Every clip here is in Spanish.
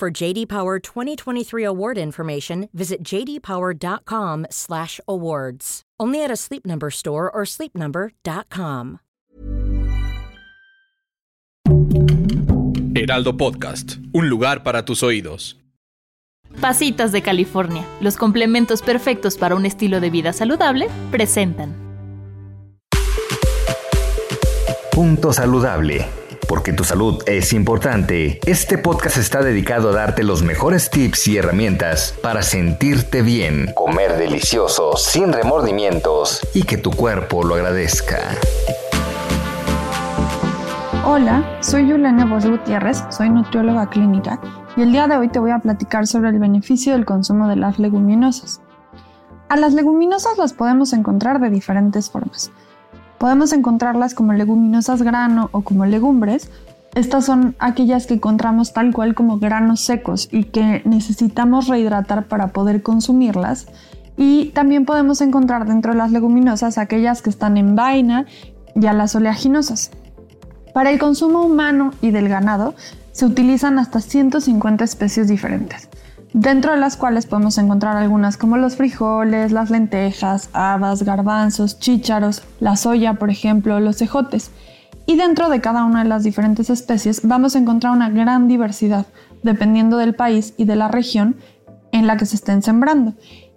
For JD Power 2023 award information, visit jdpower.com/awards. Only at a Sleep Number store or sleepnumber.com. Heraldo Podcast, un lugar para tus oídos. Pasitas de California, los complementos perfectos para un estilo de vida saludable, presentan. Punto saludable. Porque tu salud es importante, este podcast está dedicado a darte los mejores tips y herramientas para sentirte bien, comer delicioso, sin remordimientos y que tu cuerpo lo agradezca. Hola, soy Juliana Bosch Gutiérrez, soy nutrióloga clínica y el día de hoy te voy a platicar sobre el beneficio del consumo de las leguminosas. A las leguminosas las podemos encontrar de diferentes formas. Podemos encontrarlas como leguminosas grano o como legumbres. Estas son aquellas que encontramos tal cual como granos secos y que necesitamos rehidratar para poder consumirlas. Y también podemos encontrar dentro de las leguminosas aquellas que están en vaina y a las oleaginosas. Para el consumo humano y del ganado se utilizan hasta 150 especies diferentes dentro de las cuales podemos encontrar algunas como los frijoles, las lentejas, habas, garbanzos, chícharos, la soya, por ejemplo, los cejotes. Y dentro de cada una de las diferentes especies vamos a encontrar una gran diversidad, dependiendo del país y de la región en la que se estén sembrando.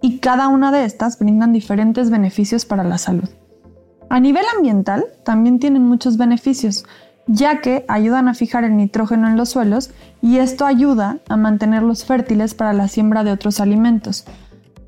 Y cada una de estas brindan diferentes beneficios para la salud. A nivel ambiental, también tienen muchos beneficios ya que ayudan a fijar el nitrógeno en los suelos y esto ayuda a mantenerlos fértiles para la siembra de otros alimentos.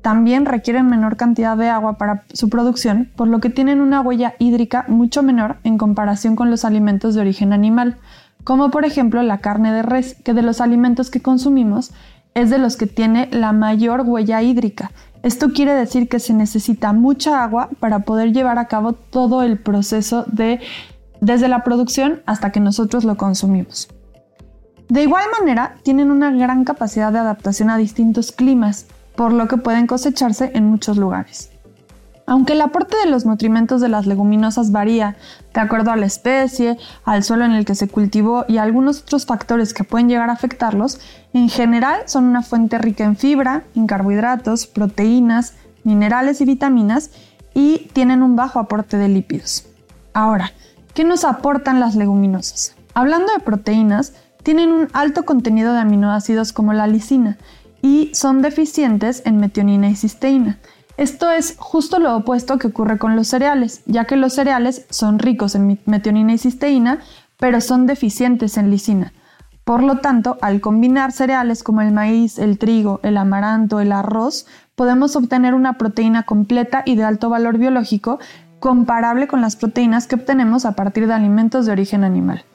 También requieren menor cantidad de agua para su producción, por lo que tienen una huella hídrica mucho menor en comparación con los alimentos de origen animal, como por ejemplo la carne de res, que de los alimentos que consumimos es de los que tiene la mayor huella hídrica. Esto quiere decir que se necesita mucha agua para poder llevar a cabo todo el proceso de desde la producción hasta que nosotros lo consumimos. De igual manera, tienen una gran capacidad de adaptación a distintos climas, por lo que pueden cosecharse en muchos lugares. Aunque el aporte de los nutrimentos de las leguminosas varía de acuerdo a la especie, al suelo en el que se cultivó y a algunos otros factores que pueden llegar a afectarlos, en general son una fuente rica en fibra, en carbohidratos, proteínas, minerales y vitaminas y tienen un bajo aporte de lípidos. Ahora, ¿Qué nos aportan las leguminosas? Hablando de proteínas, tienen un alto contenido de aminoácidos como la lisina y son deficientes en metionina y cisteína. Esto es justo lo opuesto que ocurre con los cereales, ya que los cereales son ricos en metionina y cisteína, pero son deficientes en lisina. Por lo tanto, al combinar cereales como el maíz, el trigo, el amaranto, el arroz, podemos obtener una proteína completa y de alto valor biológico comparable con las proteínas que obtenemos a partir de alimentos de origen animal.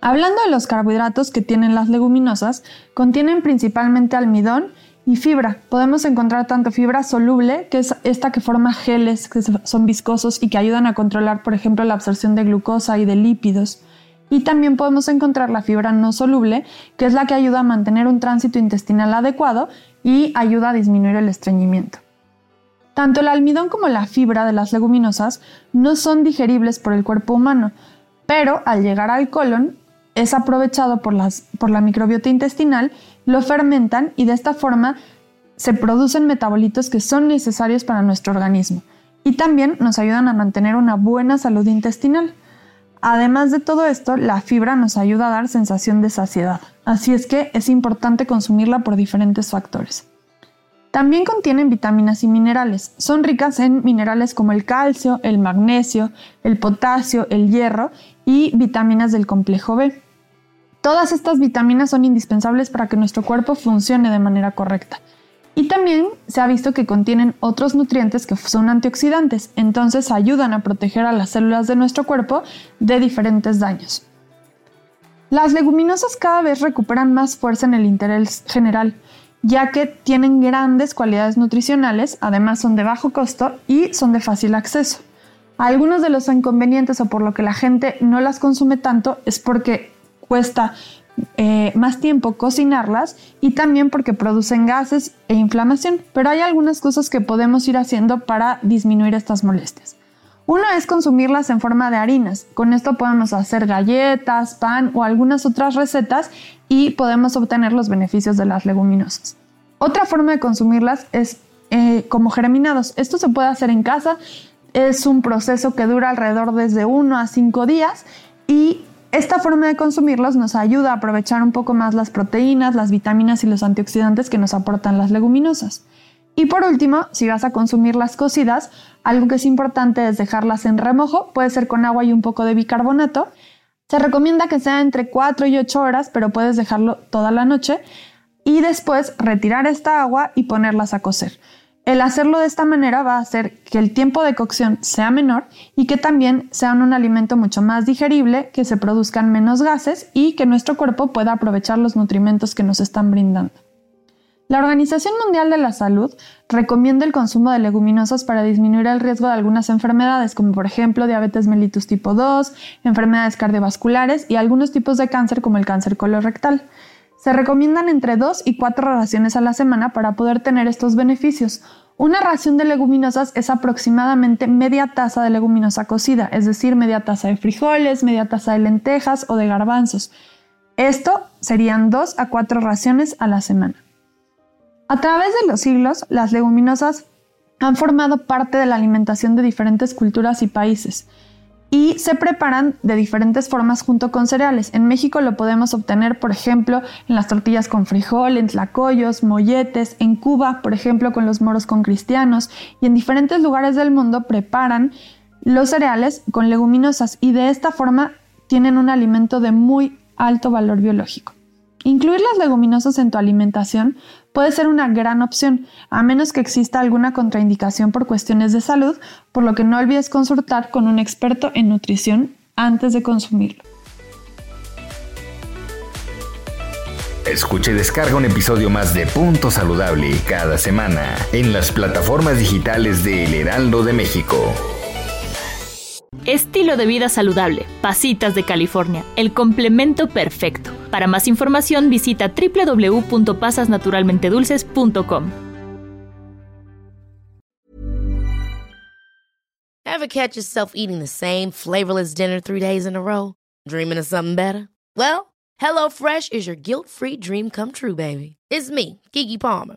Hablando de los carbohidratos que tienen las leguminosas, contienen principalmente almidón y fibra. Podemos encontrar tanto fibra soluble, que es esta que forma geles que son viscosos y que ayudan a controlar, por ejemplo, la absorción de glucosa y de lípidos. Y también podemos encontrar la fibra no soluble, que es la que ayuda a mantener un tránsito intestinal adecuado y ayuda a disminuir el estreñimiento. Tanto el almidón como la fibra de las leguminosas no son digeribles por el cuerpo humano, pero al llegar al colon es aprovechado por, la microbiota intestinal, lo fermentan y de esta forma se producen metabolitos que son necesarios para nuestro organismo y también nos ayudan a mantener una buena salud intestinal. Además de todo esto, la fibra nos ayuda a dar sensación de saciedad, así es que es importante consumirla por diferentes factores. También contienen vitaminas y minerales. Son ricas en minerales como el calcio, el magnesio, el potasio, el hierro y vitaminas del complejo B. Todas estas vitaminas son indispensables para que nuestro cuerpo funcione de manera correcta. Y también se ha visto que contienen otros nutrientes que son antioxidantes, entonces ayudan a proteger a las células de nuestro cuerpo de diferentes daños. Las leguminosas cada vez recuperan más fuerza en el interés general, ya que tienen grandes cualidades nutricionales, además son de bajo costo y son de fácil acceso. Algunos de los inconvenientes o por lo que la gente no las consume tanto es porque cuesta eh, más tiempo cocinarlas y también porque producen gases e inflamación, pero hay algunas cosas que podemos ir haciendo para disminuir estas molestias. Uno es consumirlas en forma de harinas. Con esto podemos hacer galletas, pan o algunas otras recetas y podemos obtener los beneficios de las leguminosas. Otra forma de consumirlas es eh, como germinados. Esto se puede hacer en casa. Es un proceso que dura alrededor desde 1 a 5 días y esta forma de consumirlos nos ayuda a aprovechar un poco más las proteínas, las vitaminas y los antioxidantes que nos aportan las leguminosas. Y por último, si vas a consumir las cocidas, algo que es importante es dejarlas en remojo, puede ser con agua y un poco de bicarbonato. Se recomienda que sea entre 4 y 8 horas, pero puedes dejarlo toda la noche y después retirar esta agua y ponerlas a cocer. El hacerlo de esta manera va a hacer que el tiempo de cocción sea menor y que también sean un alimento mucho más digerible, que se produzcan menos gases y que nuestro cuerpo pueda aprovechar los nutrimentos que nos están brindando. La Organización Mundial de la Salud recomienda el consumo de leguminosas para disminuir el riesgo de algunas enfermedades, como por ejemplo diabetes mellitus tipo 2, enfermedades cardiovasculares y algunos tipos de cáncer como el cáncer colorectal. Se recomiendan entre 2 y 4 raciones a la semana para poder tener estos beneficios. Una ración de leguminosas es aproximadamente media taza de leguminosa cocida, es decir, media taza de frijoles, media taza de lentejas o de garbanzos. Esto serían 2 a 4 raciones a la semana. A través de los siglos, las leguminosas han formado parte de la alimentación de diferentes culturas y países y se preparan de diferentes formas junto con cereales. En México lo podemos obtener, por ejemplo, en las tortillas con frijol, en tlacoyos, molletes, en Cuba, por ejemplo, con los moros con cristianos, y en diferentes lugares del mundo preparan los cereales con leguminosas y de esta forma tienen un alimento de muy alto valor biológico. Incluir las leguminosas en tu alimentación puede ser una gran opción, a menos que exista alguna contraindicación por cuestiones de salud, por lo que no olvides consultar con un experto en nutrición antes de consumirlo. Escuche y descarga un episodio más de Punto Saludable cada semana en las plataformas digitales de El Heraldo de México. Estilo de vida saludable, Pasitas de California, el complemento perfecto. Para más información visita www.pasasnaturalmentedulces.com. Ever catch yourself eating the same flavorless dinner three days in a row? Dreaming of something better? Well, HelloFresh is your guilt-free dream come true, baby. It's me, Kiki Palmer.